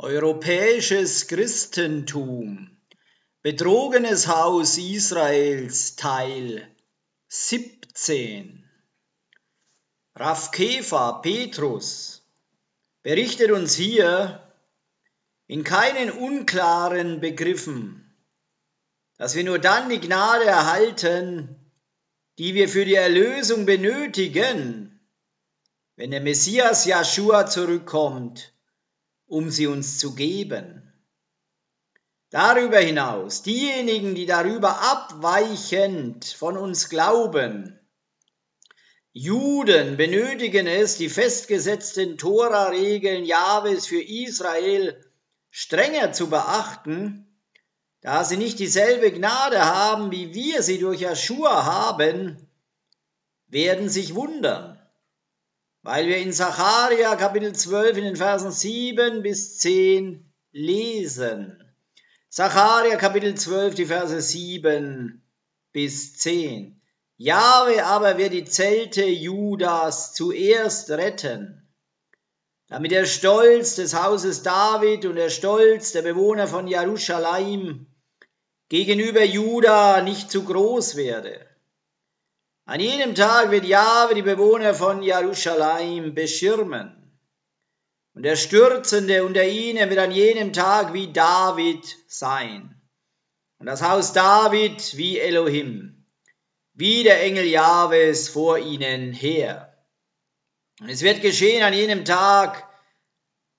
Europäisches Christentum. Betrogenes Haus Israels Teil 17 Rav Kefa Petrus berichtet uns hier in keinen unklaren Begriffen, dass wir nur dann die Gnade erhalten, die wir für die Erlösung benötigen, wenn der Messias Joshua zurückkommt um sie uns zu geben. Darüber hinaus, diejenigen, die darüber abweichend von uns glauben, Juden benötigen es, die festgesetzten Tora-Regeln Jahwes für Israel strenger zu beachten, da sie nicht dieselbe Gnade haben, wie wir sie durch Aschur haben, werden sich wundern weil wir in Sacharia Kapitel 12 in den Versen 7 bis 10 lesen. Sacharia Kapitel 12, die Verse 7 bis 10. Jahwe aber wird die Zelte Judas zuerst retten, damit der Stolz des Hauses David und der Stolz der Bewohner von Jerusalem gegenüber Juda nicht zu groß werde. An jenem Tag wird Jahwe die Bewohner von Jerusalem beschirmen. Und der Stürzende unter ihnen wird an jenem Tag wie David sein. Und das Haus David wie Elohim, wie der Engel Jahwes vor ihnen her. Und es wird geschehen an jenem Tag,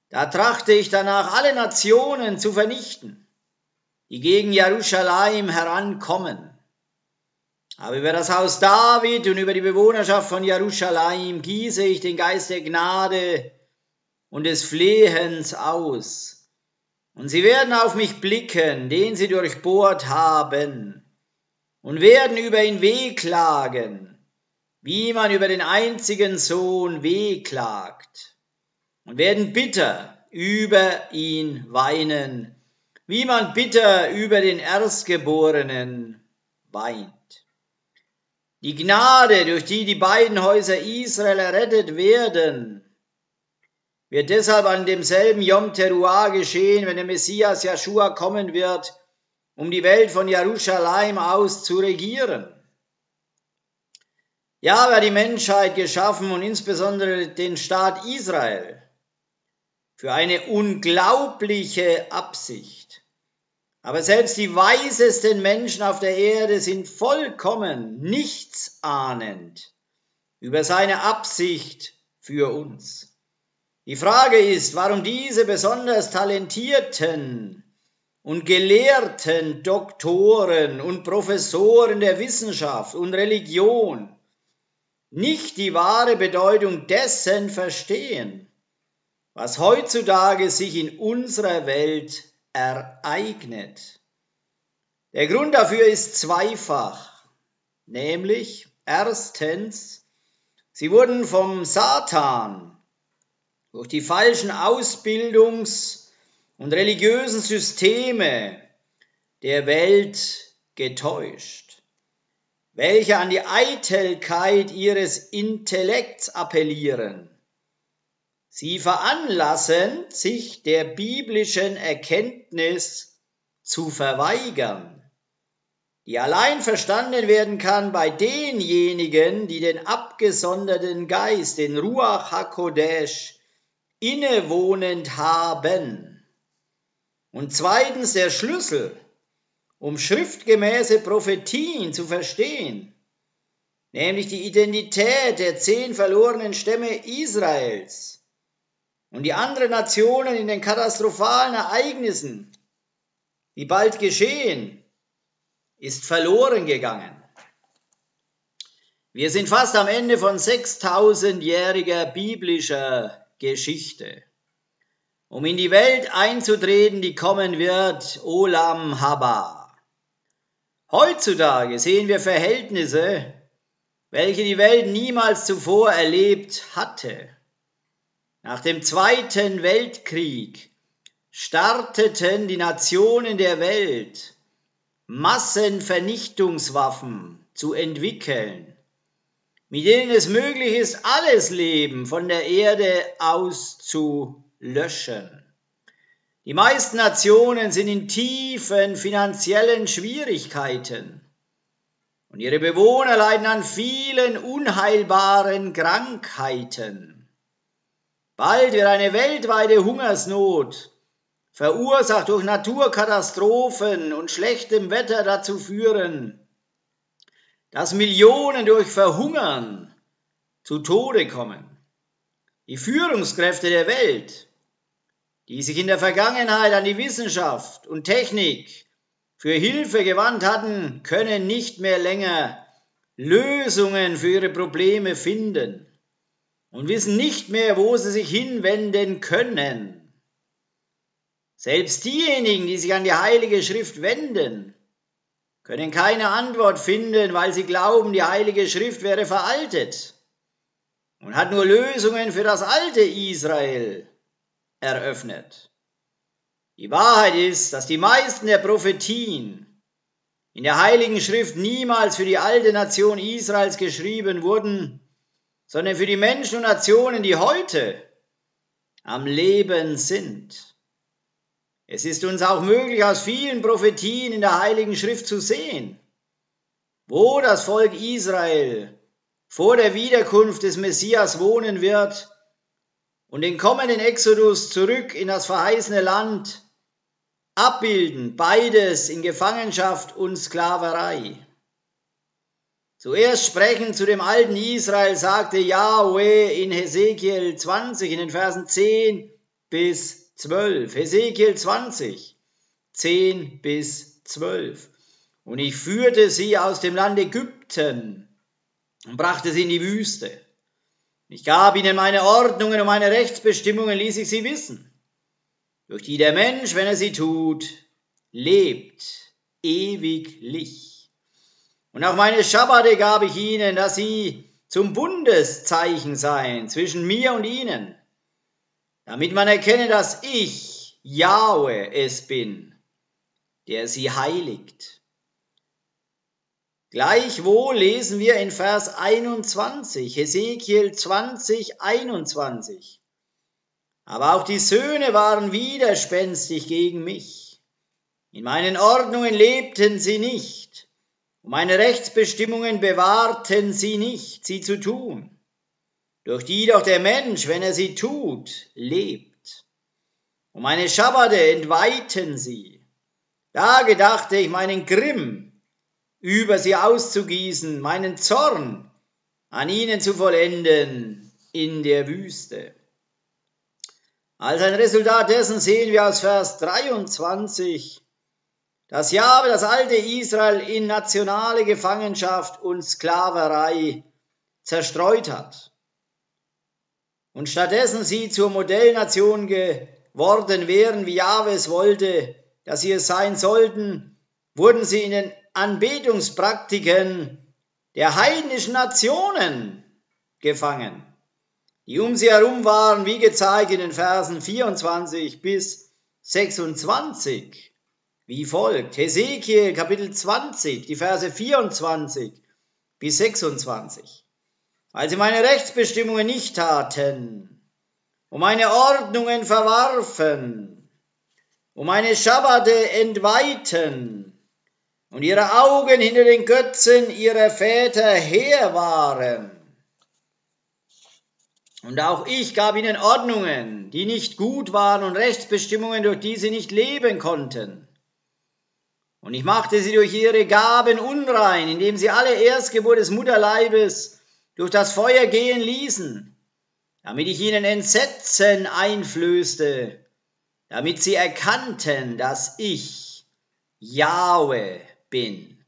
da trachte ich danach, alle Nationen zu vernichten, die gegen Jerusalem herankommen aber über das Haus David und über die Bewohnerschaft von Jerusalem gieße ich den Geist der Gnade und des Flehens aus. Und sie werden auf mich blicken, den sie durchbohrt haben, und werden über ihn wehklagen, wie man über den einzigen Sohn wehklagt, und werden bitter über ihn weinen, wie man bitter über den Erstgeborenen weint. Die Gnade, durch die die beiden Häuser Israel errettet werden, wird deshalb an demselben Yom Teruah geschehen, wenn der Messias Joshua kommen wird, um die Welt von Jerusalem aus zu regieren. Ja, wer die Menschheit geschaffen und insbesondere den Staat Israel für eine unglaubliche Absicht. Aber selbst die weisesten Menschen auf der Erde sind vollkommen nichtsahnend über seine Absicht für uns. Die Frage ist, warum diese besonders talentierten und gelehrten Doktoren und Professoren der Wissenschaft und Religion nicht die wahre Bedeutung dessen verstehen, was heutzutage sich in unserer Welt ereignet. Der Grund dafür ist zweifach, nämlich erstens, sie wurden vom Satan durch die falschen Ausbildungs- und religiösen Systeme der Welt getäuscht, welche an die Eitelkeit ihres Intellekts appellieren Sie veranlassen, sich der biblischen Erkenntnis zu verweigern, die allein verstanden werden kann bei denjenigen, die den abgesonderten Geist, den Ruach HaKodesh, innewohnend haben. Und zweitens der Schlüssel, um schriftgemäße Prophetien zu verstehen, nämlich die Identität der zehn verlorenen Stämme Israels und die anderen Nationen in den katastrophalen Ereignissen, die bald geschehen, ist verloren gegangen. Wir sind fast am Ende von 6000-jähriger biblischer Geschichte. Um in die Welt einzutreten, die kommen wird, Olam Haba. Heutzutage sehen wir Verhältnisse, welche die Welt niemals zuvor erlebt hatte. Nach dem Zweiten Weltkrieg starteten die Nationen der Welt Massenvernichtungswaffen zu entwickeln, mit denen es möglich ist, alles Leben von der Erde aus zu löschen. Die meisten Nationen sind in tiefen finanziellen Schwierigkeiten und ihre Bewohner leiden an vielen unheilbaren Krankheiten. Bald wird eine weltweite Hungersnot, verursacht durch Naturkatastrophen und schlechtem Wetter dazu führen, dass Millionen durch Verhungern zu Tode kommen. Die Führungskräfte der Welt, die sich in der Vergangenheit an die Wissenschaft und Technik für Hilfe gewandt hatten, können nicht mehr länger Lösungen für ihre Probleme finden und wissen nicht mehr, wo sie sich hinwenden können. Selbst diejenigen, die sich an die Heilige Schrift wenden, können keine Antwort finden, weil sie glauben, die Heilige Schrift wäre veraltet und hat nur Lösungen für das alte Israel eröffnet. Die Wahrheit ist, dass die meisten der Prophetien in der Heiligen Schrift niemals für die alte Nation Israels geschrieben wurden, sondern für die Menschen und Nationen, die heute am Leben sind. Es ist uns auch möglich, aus vielen Prophetien in der Heiligen Schrift zu sehen, wo das Volk Israel vor der Wiederkunft des Messias wohnen wird und den kommenden Exodus zurück in das verheißene Land abbilden, beides in Gefangenschaft und Sklaverei. Zuerst sprechen zu dem alten Israel sagte Yahweh in Hesekiel 20 in den Versen 10 bis 12. Hesekiel 20, 10 bis 12. Und ich führte sie aus dem Land Ägypten und brachte sie in die Wüste. Ich gab ihnen meine Ordnungen und meine Rechtsbestimmungen, ließ ich sie wissen durch die der Mensch, wenn er sie tut, lebt ewiglich. Und auch meine Schabbate gab ich ihnen, dass sie zum Bundeszeichen seien zwischen mir und ihnen, damit man erkenne, dass ich, Jahwe, es bin, der sie heiligt. Gleichwohl lesen wir in Vers 21, Hesekiel 20, 21. Aber auch die Söhne waren widerspenstig gegen mich. In meinen Ordnungen lebten sie nicht, meine Rechtsbestimmungen bewahrten sie nicht, sie zu tun, durch die doch der Mensch, wenn er sie tut, lebt. Und meine Schabbate entweihten sie. Da gedachte ich meinen Grimm über sie auszugießen, meinen Zorn an ihnen zu vollenden in der Wüste. Als ein Resultat dessen sehen wir aus Vers 23, dass Jahwe das alte Israel in nationale Gefangenschaft und Sklaverei zerstreut hat. Und stattdessen sie zur Modellnation geworden wären, wie Jahwe es wollte, dass sie es sein sollten, wurden sie in den Anbetungspraktiken der heidnischen Nationen gefangen die um sie herum waren, wie gezeigt in den Versen 24 bis 26, wie folgt. Hesekiel Kapitel 20, die Verse 24 bis 26. Weil sie meine Rechtsbestimmungen nicht taten und meine Ordnungen verwarfen und meine Schabbate entweihten und ihre Augen hinter den Götzen ihrer Väter her waren und auch ich gab ihnen Ordnungen, die nicht gut waren und Rechtsbestimmungen, durch die sie nicht leben konnten. Und ich machte sie durch ihre Gaben unrein, indem sie alle Erstgeburt des Mutterleibes durch das Feuer gehen ließen, damit ich ihnen Entsetzen einflößte, damit sie erkannten, dass ich Jahwe bin.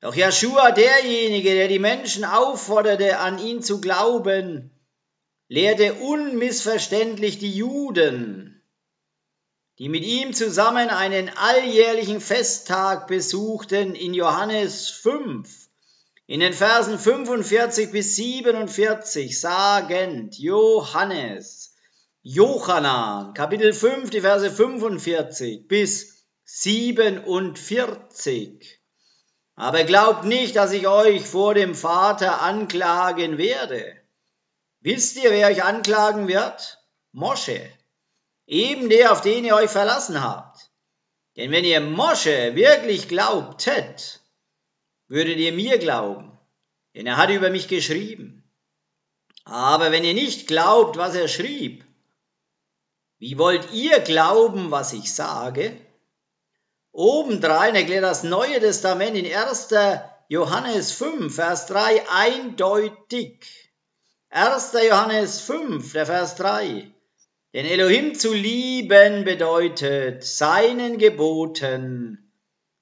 Doch Joshua, derjenige, der die Menschen aufforderte, an ihn zu glauben, lehrte unmissverständlich die Juden, die mit ihm zusammen einen alljährlichen Festtag besuchten in Johannes 5, in den Versen 45 bis 47 sagend, Johannes, Jochanan, Kapitel 5, die Verse 45 bis 47. Aber glaubt nicht, dass ich euch vor dem Vater anklagen werde. Wisst ihr, wer euch anklagen wird? Mosche. Eben der, auf den ihr euch verlassen habt. Denn wenn ihr Mosche wirklich glaubtet, würdet ihr mir glauben, denn er hat über mich geschrieben. Aber wenn ihr nicht glaubt, was er schrieb, wie wollt ihr glauben, was ich sage? Obendrein erklärt das Neue Testament in 1. Johannes 5, Vers 3 eindeutig. 1. Johannes 5, der Vers 3. Denn Elohim zu lieben bedeutet, seinen Geboten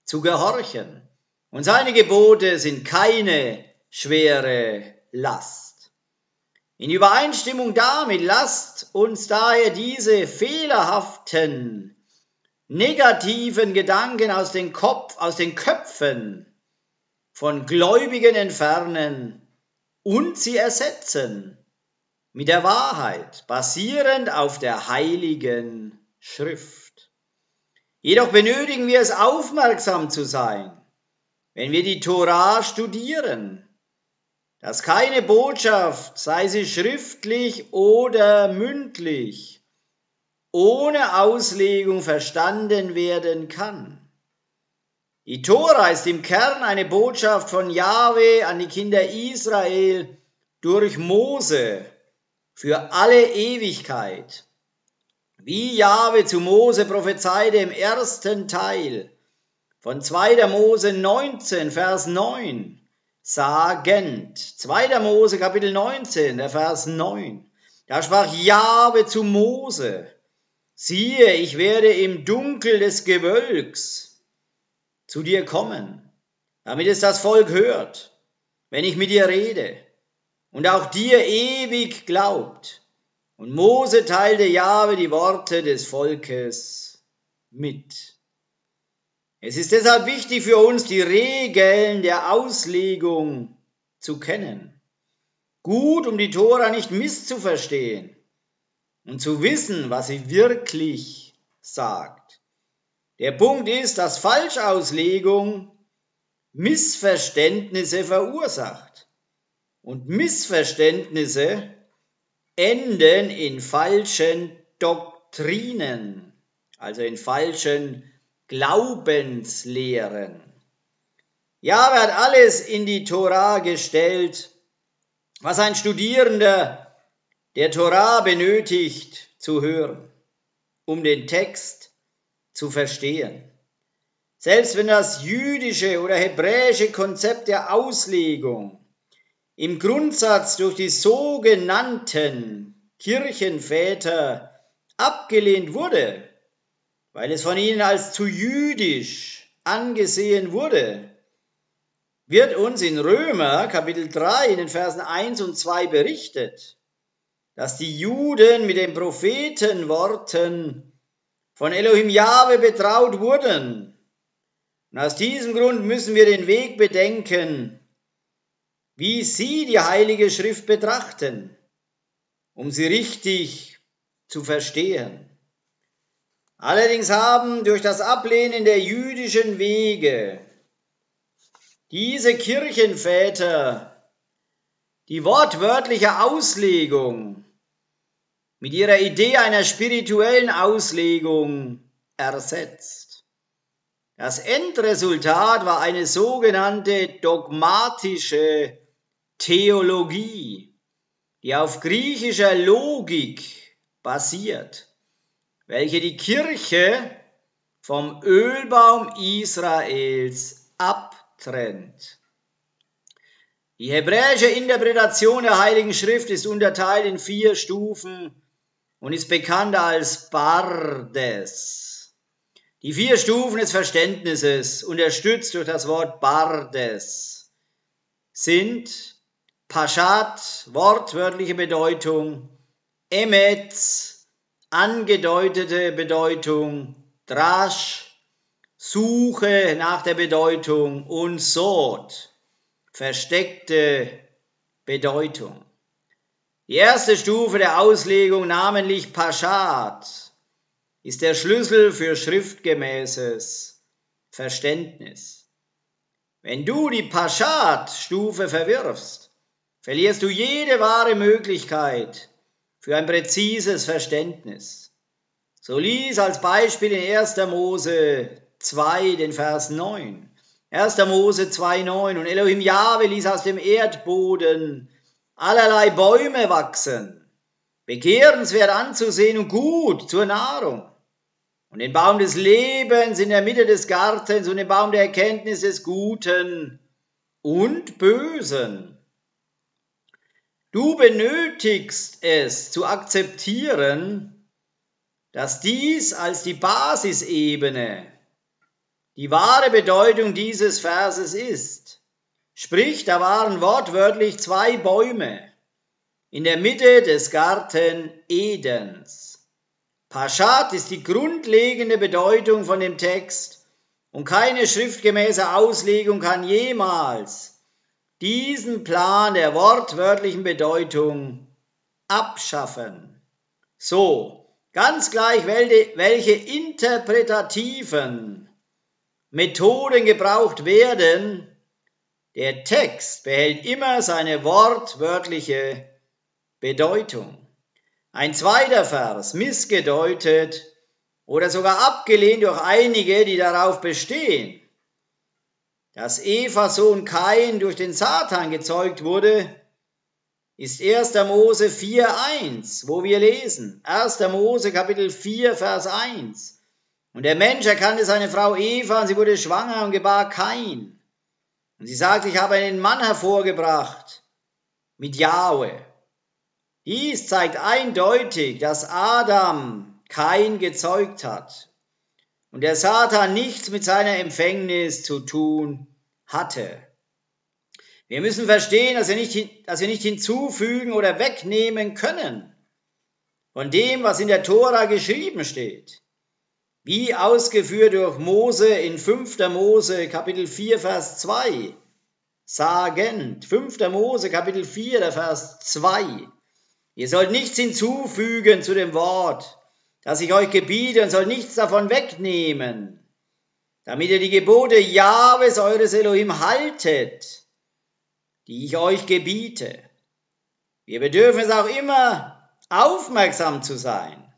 zu gehorchen. Und seine Gebote sind keine schwere Last. In Übereinstimmung damit lasst uns daher diese fehlerhaften, negativen Gedanken aus den Kopf, aus den Köpfen von Gläubigen entfernen und sie ersetzen mit der Wahrheit, basierend auf der heiligen Schrift. Jedoch benötigen wir es aufmerksam zu sein, wenn wir die Tora studieren, dass keine Botschaft, sei sie schriftlich oder mündlich, ohne Auslegung verstanden werden kann. Die Tora ist im Kern eine Botschaft von Jahwe an die Kinder Israel durch Mose für alle Ewigkeit. Wie Jahwe zu Mose prophezeite im ersten Teil von 2. Mose 19, Vers 9, sagend. 2. Mose Kapitel 19, der Vers 9. Da sprach Jahwe zu Mose, siehe, ich werde im Dunkel des Gewölks zu dir kommen, damit es das Volk hört, wenn ich mit dir rede und auch dir ewig glaubt. Und Mose teilte Jahwe die Worte des Volkes mit. Es ist deshalb wichtig für uns, die Regeln der Auslegung zu kennen. Gut, um die Tora nicht misszuverstehen und zu wissen, was sie wirklich sagt. Der Punkt ist, dass Falschauslegung Missverständnisse verursacht. Und Missverständnisse enden in falschen Doktrinen, also in falschen Glaubenslehren. Jahwe hat alles in die Tora gestellt, was ein Studierender der Tora benötigt zu hören, um den Text zu verstehen. Selbst wenn das jüdische oder hebräische Konzept der Auslegung im Grundsatz durch die sogenannten Kirchenväter abgelehnt wurde, weil es von ihnen als zu jüdisch angesehen wurde, wird uns in Römer Kapitel 3 in den Versen 1 und 2 berichtet, dass die Juden mit den Prophetenworten von Elohim Jahwe betraut wurden. Und aus diesem Grund müssen wir den Weg bedenken, wie Sie die Heilige Schrift betrachten, um sie richtig zu verstehen. Allerdings haben durch das Ablehnen der jüdischen Wege diese Kirchenväter die wortwörtliche Auslegung mit ihrer Idee einer spirituellen Auslegung ersetzt. Das Endresultat war eine sogenannte dogmatische Theologie, die auf griechischer Logik basiert, welche die Kirche vom Ölbaum Israels abtrennt. Die hebräische Interpretation der Heiligen Schrift ist unterteilt in vier Stufen und ist bekannt als Bardes. Die vier Stufen des Verständnisses, unterstützt durch das Wort Bardes, sind Pashat, wortwörtliche Bedeutung, Emetz, angedeutete Bedeutung, Drash, Suche nach der Bedeutung und Sod, versteckte Bedeutung. Die erste Stufe der Auslegung, namentlich Pashat, ist der Schlüssel für schriftgemäßes Verständnis. Wenn du die Pashat-Stufe verwirfst, verlierst du jede wahre Möglichkeit für ein präzises Verständnis. So lies als Beispiel in 1. Mose 2 den Vers 9. 1. Mose 2,9 und Elohim Jahwe ließ aus dem Erdboden allerlei Bäume wachsen, begehrenswert anzusehen und gut zur Nahrung. Und den Baum des Lebens in der Mitte des Gartens und den Baum der Erkenntnis des Guten und Bösen. Du benötigst es zu akzeptieren, dass dies als die Basisebene die wahre Bedeutung dieses Verses ist. Sprich, da waren wortwörtlich zwei Bäume in der Mitte des Garten Edens. Paschat ist die grundlegende Bedeutung von dem Text und keine schriftgemäße Auslegung kann jemals diesen Plan der wortwörtlichen Bedeutung abschaffen. So, ganz gleich welche interpretativen Methoden gebraucht werden, der Text behält immer seine wortwörtliche Bedeutung. Ein zweiter Vers, missgedeutet oder sogar abgelehnt durch einige, die darauf bestehen, dass Eva Sohn Kain durch den Satan gezeugt wurde, ist 1. Mose 4.1, wo wir lesen. 1. Mose Kapitel 4, Vers 1. Und der Mensch erkannte seine Frau Eva und sie wurde schwanger und gebar Kain. Und sie sagte, ich habe einen Mann hervorgebracht mit Jahwe. Dies zeigt eindeutig, dass Adam Kain gezeugt hat und der Satan nichts mit seiner Empfängnis zu tun hatte. Wir müssen verstehen, dass wir nicht, dass wir nicht hinzufügen oder wegnehmen können von dem, was in der Tora geschrieben steht wie ausgeführt durch Mose in 5. Mose Kapitel 4, Vers 2, sagend, 5. Mose Kapitel 4, der Vers 2, ihr sollt nichts hinzufügen zu dem Wort, das ich euch gebiete und sollt nichts davon wegnehmen, damit ihr die Gebote Jahwes eures Elohim haltet, die ich euch gebiete. Wir bedürfen es auch immer, aufmerksam zu sein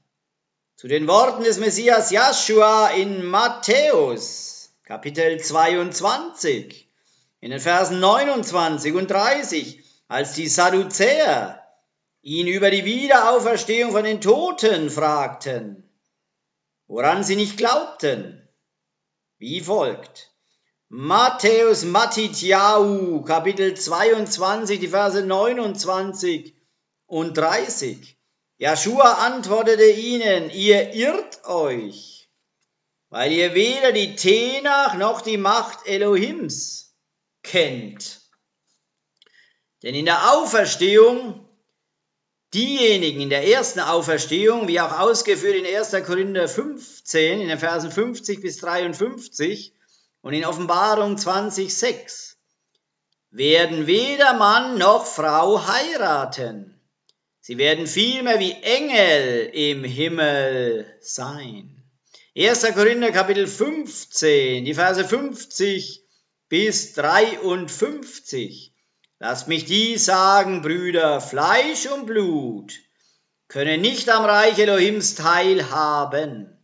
zu den Worten des Messias Joshua in Matthäus, Kapitel 22, in den Versen 29 und 30, als die Sadduzäer ihn über die Wiederauferstehung von den Toten fragten, woran sie nicht glaubten, wie folgt. Matthäus Matityahu, Kapitel 22, die Verse 29 und 30. Joshua antwortete ihnen, ihr irrt euch, weil ihr weder die Tenach noch die Macht Elohims kennt. Denn in der Auferstehung, diejenigen in der ersten Auferstehung, wie auch ausgeführt in 1. Korinther 15, in den Versen 50 bis 53 und in Offenbarung 20,6, werden weder Mann noch Frau heiraten Sie werden vielmehr wie Engel im Himmel sein. 1. Korinther Kapitel 15, die Verse 50 bis 53. Lasst mich dies sagen, Brüder, Fleisch und Blut können nicht am Reich Elohims teilhaben.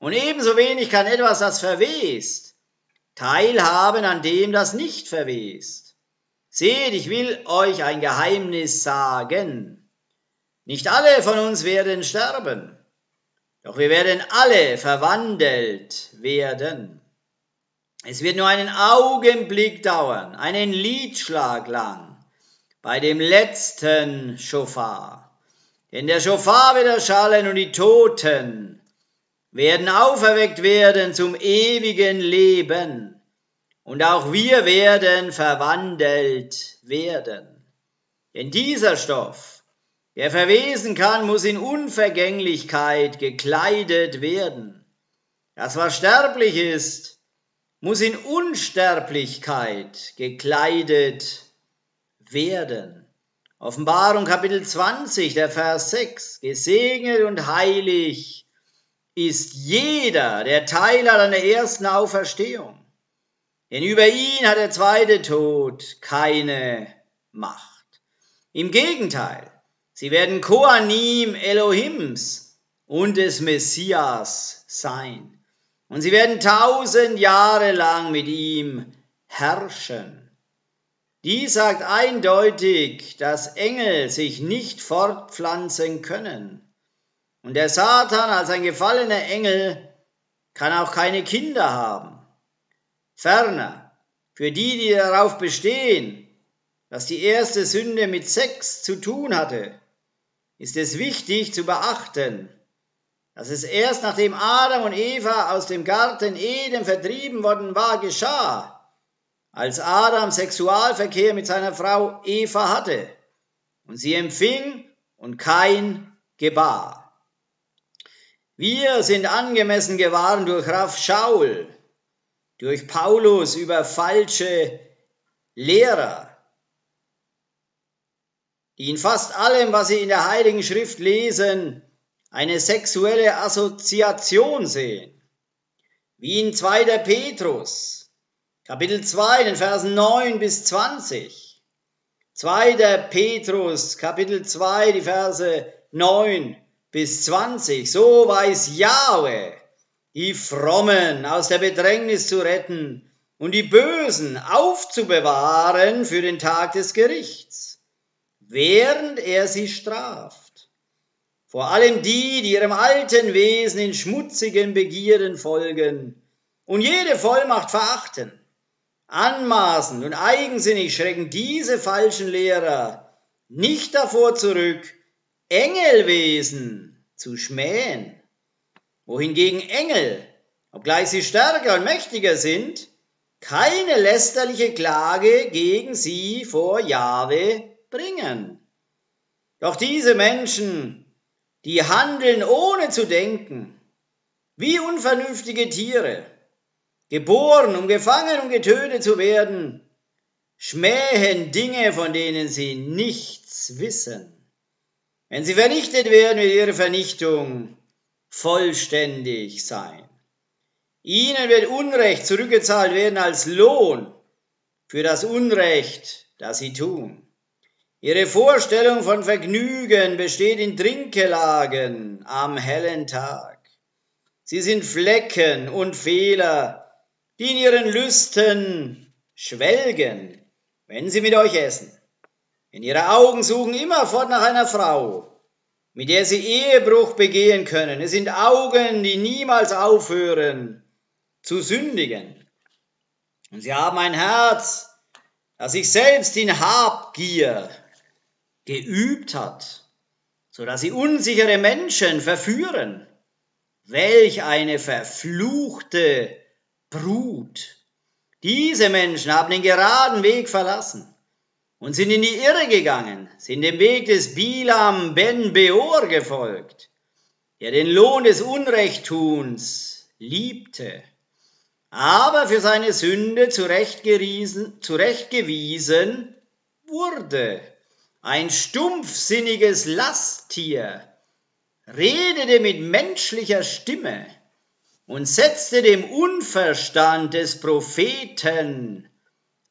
Und ebenso wenig kann etwas, das verwest, teilhaben an dem, das nicht verwest. Seht, ich will euch ein Geheimnis sagen. Nicht alle von uns werden sterben, doch wir werden alle verwandelt werden. Es wird nur einen Augenblick dauern, einen Liedschlag lang, bei dem letzten Schofar. Denn der Schofar wird erschallen und die Toten werden auferweckt werden zum ewigen Leben. Und auch wir werden verwandelt werden. Denn dieser Stoff, Wer verwesen kann, muss in Unvergänglichkeit gekleidet werden. Das, was sterblich ist, muss in Unsterblichkeit gekleidet werden. Offenbarung Kapitel 20, der Vers 6. Gesegnet und heilig ist jeder, der Teil hat an der ersten Auferstehung. Denn über ihn hat der zweite Tod keine Macht. Im Gegenteil, Sie werden Koanim Elohims, und des Messias sein. Und sie werden tausend Jahre lang mit ihm herrschen. Dies sagt eindeutig, dass Engel sich nicht fortpflanzen können. Und der Satan als ein gefallener Engel kann auch keine Kinder haben. Ferner, für die, die darauf bestehen, dass die erste Sünde mit Sex zu tun hatte, ist es wichtig zu beachten, dass es erst nachdem Adam und Eva aus dem Garten Eden vertrieben worden war, geschah, als Adam Sexualverkehr mit seiner Frau Eva hatte und sie empfing und kein gebar. Wir sind angemessen gewahren durch Raff Schaul, durch Paulus über falsche Lehrer, die in fast allem, was sie in der Heiligen Schrift lesen, eine sexuelle Assoziation sehen. Wie in 2. Petrus, Kapitel 2, den Versen 9 bis 20. 2. Petrus, Kapitel 2, die Verse 9 bis 20. So weiß Jahwe, die Frommen aus der Bedrängnis zu retten und die Bösen aufzubewahren für den Tag des Gerichts, während er sie straft. Vor allem die, die ihrem alten Wesen in schmutzigen Begierden folgen und jede Vollmacht verachten Anmaßend und eigensinnig schrecken diese falschen Lehrer nicht davor zurück, Engelwesen zu schmähen, wohingegen Engel, obgleich sie stärker und mächtiger sind, keine lästerliche Klage gegen sie vor Jahwe bringen. Doch diese Menschen, die handeln ohne zu denken, wie unvernünftige Tiere, geboren, um gefangen und getötet zu werden, schmähen Dinge, von denen sie nichts wissen. Wenn sie vernichtet werden, wird ihre Vernichtung vollständig sein. Ihnen wird Unrecht zurückgezahlt werden als Lohn für das Unrecht, das sie tun. Ihre Vorstellung von Vergnügen besteht in Trinkgelagen am hellen Tag. Sie sind Flecken und Fehler, die in ihren Lüsten schwelgen, wenn sie mit euch essen. Denn ihre Augen suchen immerfort nach einer Frau, mit der sie Ehebruch begehen können. Es sind Augen, die niemals aufhören zu sündigen. Und sie haben ein Herz, das sich selbst in Habgier geübt hat, so dass sie unsichere Menschen verführen. Welch eine verfluchte Brut. Diese Menschen haben den geraden Weg verlassen und sind in die Irre gegangen, sind dem Weg des Bilam ben Beor gefolgt, der den Lohn des Unrechttuns liebte, aber für seine Sünde zurechtgewiesen, zurechtgewiesen wurde. Ein stumpfsinniges Lasttier redete mit menschlicher Stimme und setzte dem Unverstand des Propheten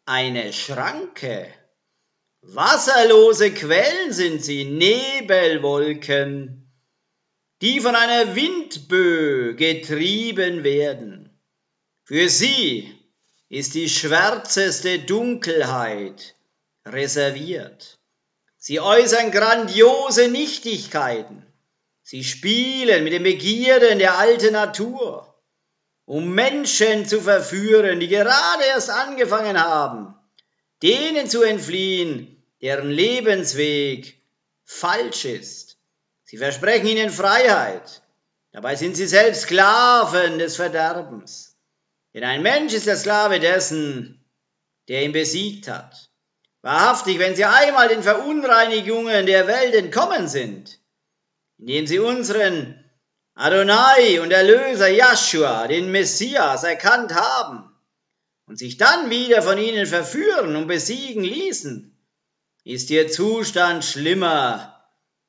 eine Schranke. Wasserlose Quellen sind sie, Nebelwolken, die von einer Windböe getrieben werden. Für sie ist die schwärzeste Dunkelheit reserviert. Sie äußern grandiose Nichtigkeiten Sie spielen mit den Begierden der alten Natur, um Menschen zu verführen, die gerade erst angefangen haben, denen zu entfliehen, deren Lebensweg falsch ist. Sie versprechen ihnen Freiheit, dabei sind sie selbst Sklaven des Verderbens. Denn ein Mensch ist der Sklave dessen, der ihn besiegt hat. Wahrhaftig, wenn sie einmal den Verunreinigungen der Welt entkommen sind, indem sie unseren Adonai und Erlöser Joshua, den Messias, erkannt haben und sich dann wieder von ihnen verführen und besiegen ließen, ist ihr Zustand schlimmer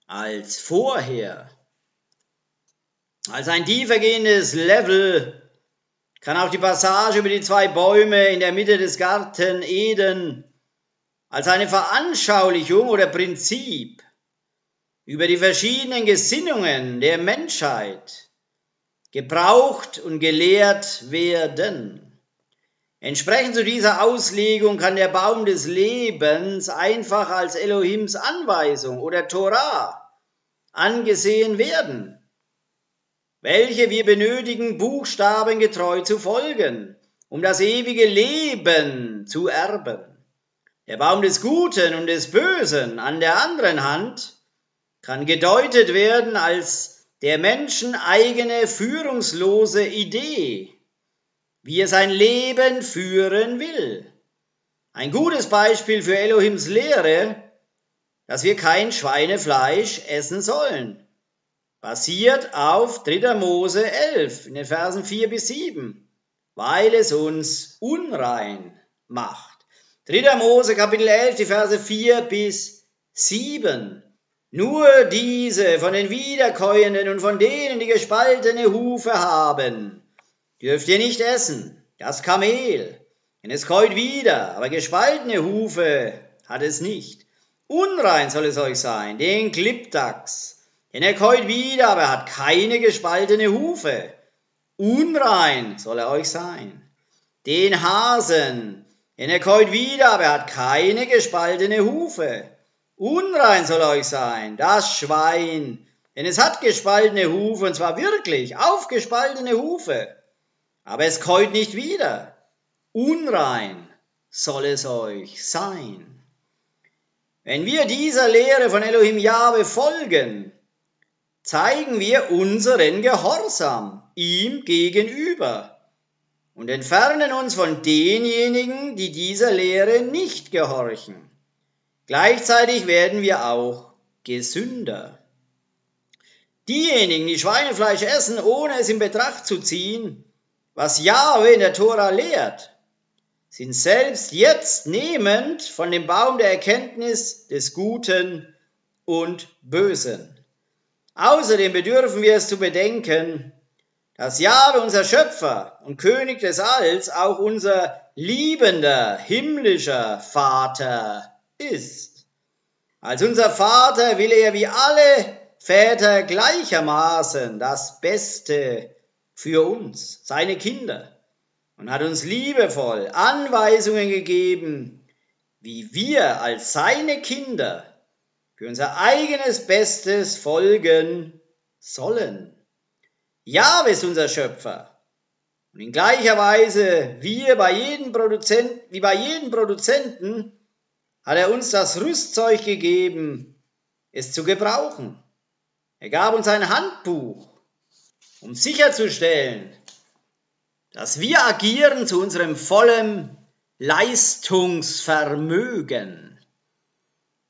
als vorher. Als ein tiefergehendes Level kann auch die Passage über die zwei Bäume in der Mitte des Garten Eden als eine Veranschaulichung oder Prinzip über die verschiedenen Gesinnungen der Menschheit gebraucht und gelehrt werden. Entsprechend zu dieser Auslegung kann der Baum des Lebens einfach als Elohims Anweisung oder Torah angesehen werden, welche wir benötigen, buchstabengetreu zu folgen, um das ewige Leben zu erben. Der Baum des Guten und des Bösen an der anderen Hand kann gedeutet werden als der Menschen eigene führungslose Idee, wie er sein Leben führen will. Ein gutes Beispiel für Elohims Lehre, dass wir kein Schweinefleisch essen sollen, basiert auf 3. Mose 11 in den Versen 4 bis 7, weil es uns unrein macht. 3. Mose Kapitel 11, die Verse 4 bis 7. Nur diese von den Wiederkäuenden und von denen, die gespaltene Hufe haben, dürft ihr nicht essen, das Kamel, denn es käut wieder, aber gespaltene Hufe hat es nicht. Unrein soll es euch sein, den Klippdachs, denn er käut wieder, aber hat keine gespaltene Hufe. Unrein soll er euch sein. Den Hasen, denn er käut wieder, aber er hat keine gespaltene Hufe. Unrein soll euch sein, das Schwein, denn es hat gespaltene Hufe, und zwar wirklich aufgespaltene Hufe. Aber es keut nicht wieder. Unrein soll es euch sein. Wenn wir dieser Lehre von Elohim Jahwe folgen, zeigen wir unseren Gehorsam ihm gegenüber und entfernen uns von denjenigen, die dieser Lehre nicht gehorchen. Gleichzeitig werden wir auch gesünder. Diejenigen, die Schweinefleisch essen, ohne es in Betracht zu ziehen, was Jahwe in der Tora lehrt, sind selbst jetzt nehmend von dem Baum der Erkenntnis des Guten und Bösen. Außerdem bedürfen wir es zu bedenken, dass Jahwe unser Schöpfer und König des Alls auch unser liebender himmlischer Vater ist. Als unser Vater will er wie alle Väter gleichermaßen das Beste für uns, seine Kinder, und hat uns liebevoll Anweisungen gegeben, wie wir als seine Kinder für unser eigenes Bestes folgen sollen. Jahwe ist unser Schöpfer. Und in gleicher Weise wir bei jedem Produzent, wie bei jedem Produzenten hat er uns das Rüstzeug gegeben, es zu gebrauchen. Er gab uns ein Handbuch, um sicherzustellen, dass wir agieren zu unserem vollen Leistungsvermögen.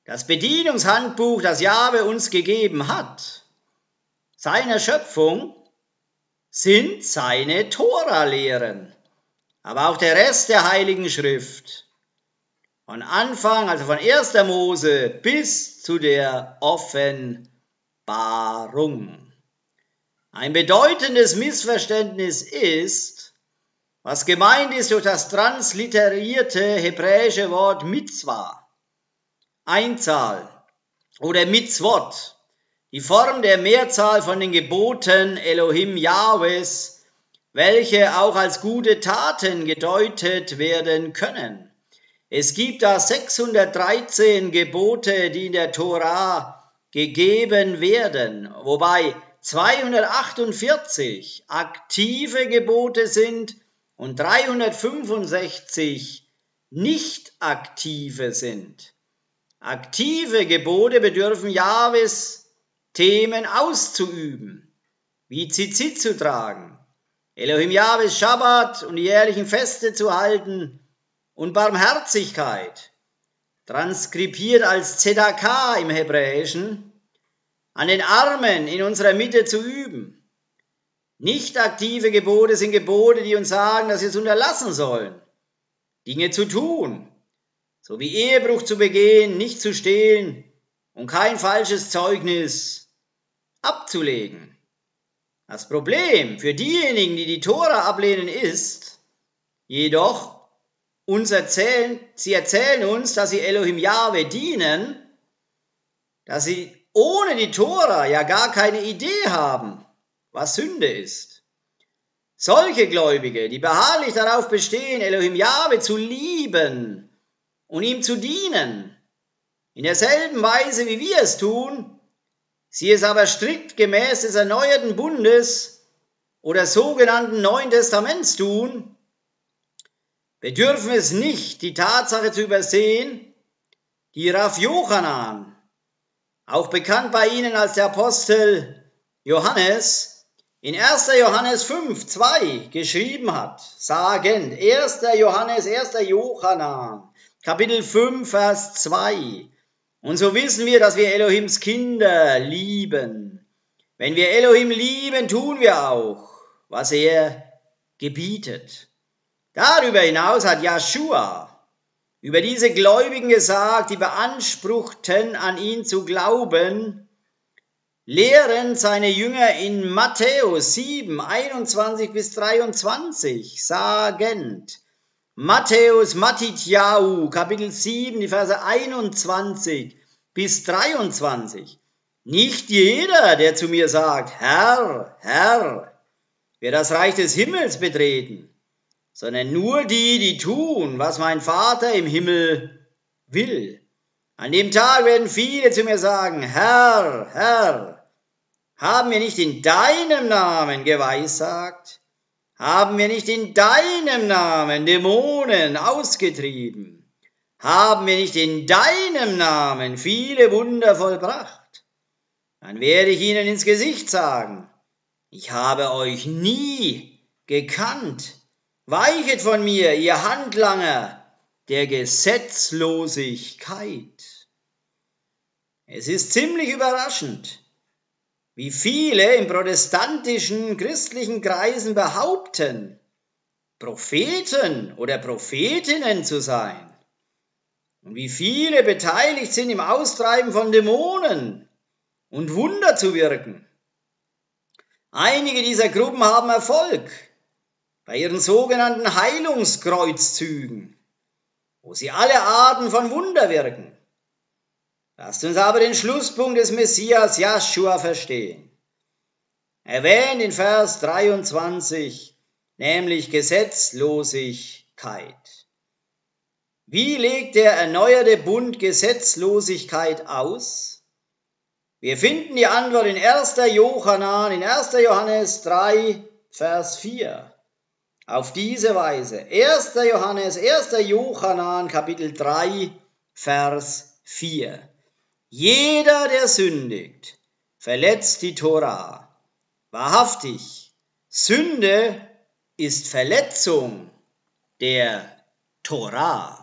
Das Bedienungshandbuch, das Jahwe uns gegeben hat, seiner Schöpfung, sind seine Tora-Lehren, aber auch der Rest der Heiligen Schrift von Anfang, also von 1. Mose bis zu der Offenbarung. Ein bedeutendes Missverständnis ist, was gemeint ist durch das transliterierte hebräische Wort Mitzvah, Einzahl oder Mitzvot, die Form der Mehrzahl von den Geboten Elohim Jahwes, welche auch als gute Taten gedeutet werden können. Es gibt da 613 Gebote, die in der Tora gegeben werden, wobei 248 aktive Gebote sind und 365 nicht aktive sind. Aktive Gebote bedürfen Jahwes Themen auszuüben, wie Zizit zu tragen, Elohim Jahwes Schabbat und die jährlichen Feste zu halten und Barmherzigkeit, transkribiert als Zedakah im Hebräischen, an den Armen in unserer Mitte zu üben. Nicht aktive Gebote sind Gebote, die uns sagen, dass wir es unterlassen sollen, Dinge zu tun, so wie Ehebruch zu begehen, nicht zu stehlen und kein falsches Zeugnis abzulegen. Das Problem für diejenigen, die die Tora ablehnen, ist jedoch, uns erzählen, sie erzählen uns, dass sie Elohim Jahwe dienen, dass sie ohne die Tora ja gar keine Idee haben, was Sünde ist. Solche Gläubige, die beharrlich darauf bestehen, Elohim Jahwe zu lieben und ihm zu dienen, in derselben Weise wie wir es tun, sie es aber strikt gemäß des erneuerten Bundes oder sogenannten Neuen Testaments tun, bedürfen es nicht, die Tatsache zu übersehen, die Rav Jochanan, auch bekannt bei ihnen als der Apostel Johannes, in 1. Johannes 5, 2 geschrieben hat, sagend, 1. Johannes, 1. Jochanan, Kapitel 5, Vers 2. Und so wissen wir, dass wir Elohims Kinder lieben. Wenn wir Elohim lieben, tun wir auch, was er gebietet. Darüber hinaus hat Joshua über diese Gläubigen gesagt, die beanspruchten, an ihn zu glauben, lehren seine Jünger in Matthäus 7, 21 bis 23, sagend, Matthäus Matityahu, Kapitel 7, die Verse 21 bis 23. Nicht jeder, der zu mir sagt, Herr, Herr, wird das Reich des Himmels betreten, sondern nur die, die tun, was mein Vater im Himmel will. An dem Tag werden viele zu mir sagen, Herr, Herr, haben wir nicht in deinem Namen geweissagt? Haben wir nicht in deinem Namen Dämonen ausgetrieben? Haben wir nicht in deinem Namen viele Wunder vollbracht? Dann werde ich ihnen ins Gesicht sagen, ich habe euch nie gekannt. Weichet von mir, ihr Handlanger der Gesetzlosigkeit. Es ist ziemlich überraschend, wie viele in protestantischen christlichen Kreisen behaupten, Propheten oder Prophetinnen zu sein. Und wie viele beteiligt sind im Austreiben von Dämonen und Wunder zu wirken. Einige dieser Gruppen haben Erfolg bei ihren sogenannten Heilungskreuzzügen, wo sie alle Arten von Wunder wirken. Lasst uns aber den Schlusspunkt des Messias Joshua verstehen. Erwähnt in Vers 23, nämlich Gesetzlosigkeit. Wie legt der erneuerte Bund Gesetzlosigkeit aus? Wir finden die Antwort in 1. Johannan, in 1. Johannes 3, Vers 4 auf diese Weise. 1. Johannes, 1. Johannan, Kapitel 3, Vers 4. Jeder, der sündigt, verletzt die Tora. Wahrhaftig, Sünde ist Verletzung der Tora.